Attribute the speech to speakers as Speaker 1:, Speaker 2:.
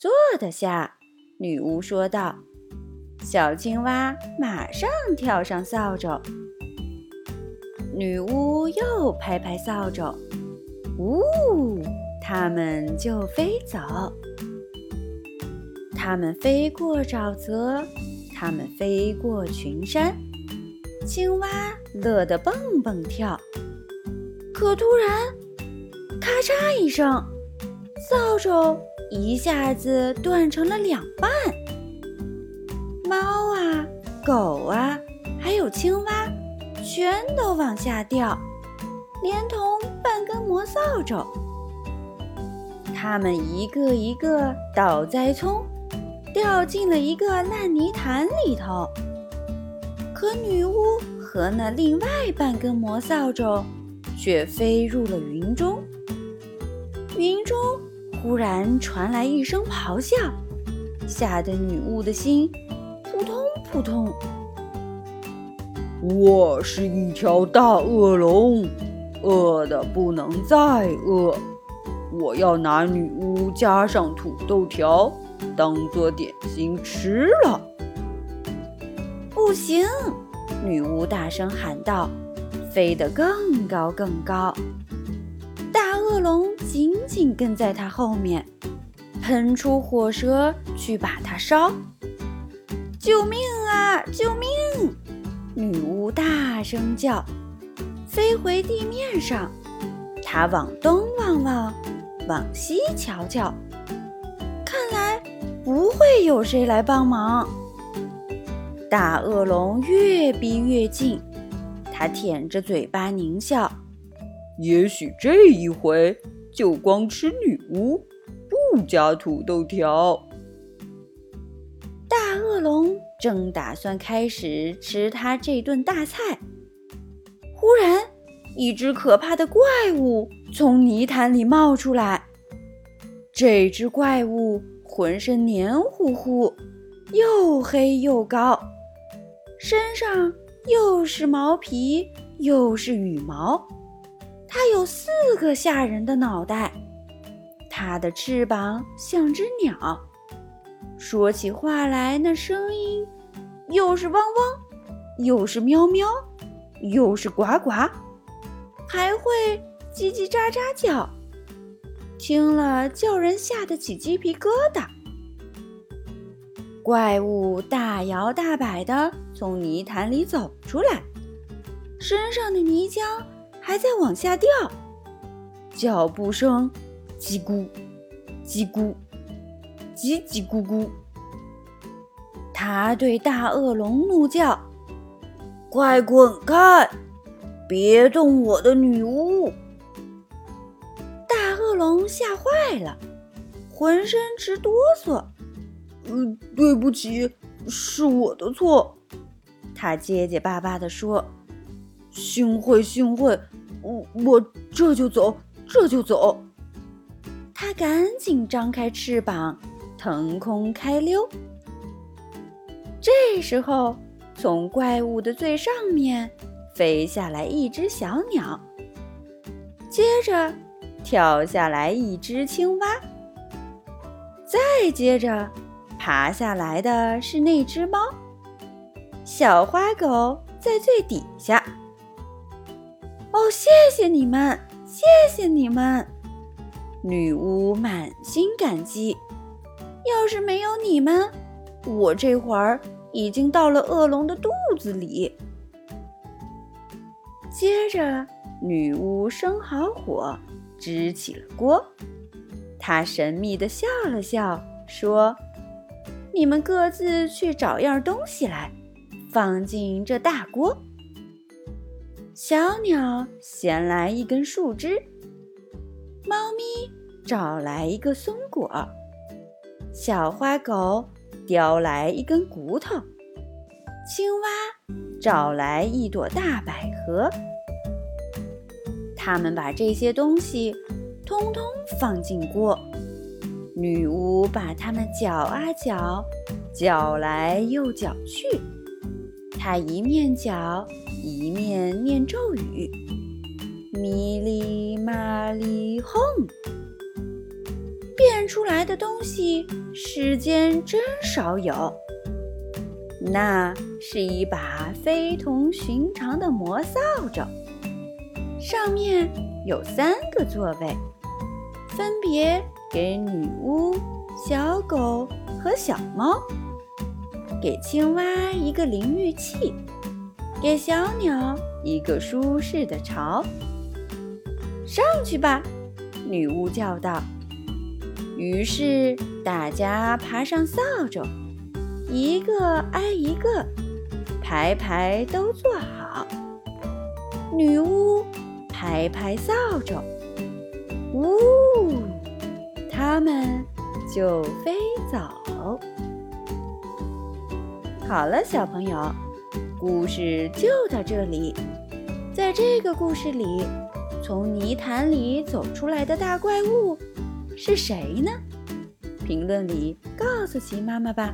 Speaker 1: 坐得下。女巫说道。小青蛙马上跳上扫帚。女巫又拍拍扫帚，呜，它们就飞走。它们飞过沼泽，它们飞过群山，青蛙乐得蹦蹦跳。可突然，咔嚓一声，扫帚一下子断成了两半。猫啊，狗啊，还有青蛙，全都往下掉，连同半根魔扫帚。它们一个一个倒栽葱，掉进了一个烂泥潭里头。可女巫和那另外半根魔扫帚却飞入了云中。云中忽然传来一声咆哮，吓得女巫的心。扑通扑通！
Speaker 2: 我是一条大恶龙，饿的不能再饿。我要拿女巫加上土豆条当做点心吃了。
Speaker 1: 不行！女巫大声喊道，飞得更高更高。大恶龙紧紧跟在她后面，喷出火舌去把它烧。救命啊！救命！女巫大声叫，飞回地面上。她往东望望，往西瞧瞧，看来不会有谁来帮忙。大恶龙越逼越近，它舔着嘴巴狞笑。
Speaker 2: 也许这一回就光吃女巫，不加土豆条。
Speaker 1: 大恶龙正打算开始吃它这顿大菜，忽然，一只可怕的怪物从泥潭里冒出来。这只怪物浑身黏糊糊，又黑又高，身上又是毛皮又是羽毛。它有四个吓人的脑袋，它的翅膀像只鸟。说起话来，那声音又是汪汪，又是喵喵，又是呱呱，还会叽叽喳喳叫，听了叫人吓得起鸡皮疙瘩。怪物大摇大摆地从泥潭里走出来，身上的泥浆还在往下掉，脚步声叽咕叽咕。叽叽咕咕，他对大恶龙怒叫：“快滚开！别动我的女巫！”大恶龙吓坏了，浑身直哆嗦。
Speaker 2: “嗯，对不起，是我的错。”
Speaker 1: 他结结巴巴地说。
Speaker 2: “幸会，幸会，我我这就走，这就走。”
Speaker 1: 他赶紧张开翅膀。腾空开溜。这时候，从怪物的最上面飞下来一只小鸟，接着跳下来一只青蛙，再接着爬下来的是那只猫。小花狗在最底下。哦，谢谢你们，谢谢你们！女巫满心感激。要是没有你们，我这会儿已经到了恶龙的肚子里。接着，女巫生好火，支起了锅。她神秘地笑了笑，说：“你们各自去找样东西来，放进这大锅。”小鸟衔来一根树枝，猫咪找来一个松果。小花狗叼来一根骨头，青蛙找来一朵大百合。他们把这些东西通通放进锅，女巫把它们搅啊搅，搅来又搅去。他一面搅，一面念咒语：“咪哩嘛哩哄。”变出来的东西世间真少有。那是一把非同寻常的魔扫帚，上面有三个座位，分别给女巫、小狗和小猫，给青蛙一个淋浴器，给小鸟一个舒适的巢。上去吧，女巫叫道。于是大家爬上扫帚。一个挨一个，排排都坐好。女巫拍拍扫帚，呜，他们就飞走。好了，小朋友，故事就到这里。在这个故事里，从泥潭里走出来的大怪物是谁呢？评论里告诉奇妈妈吧。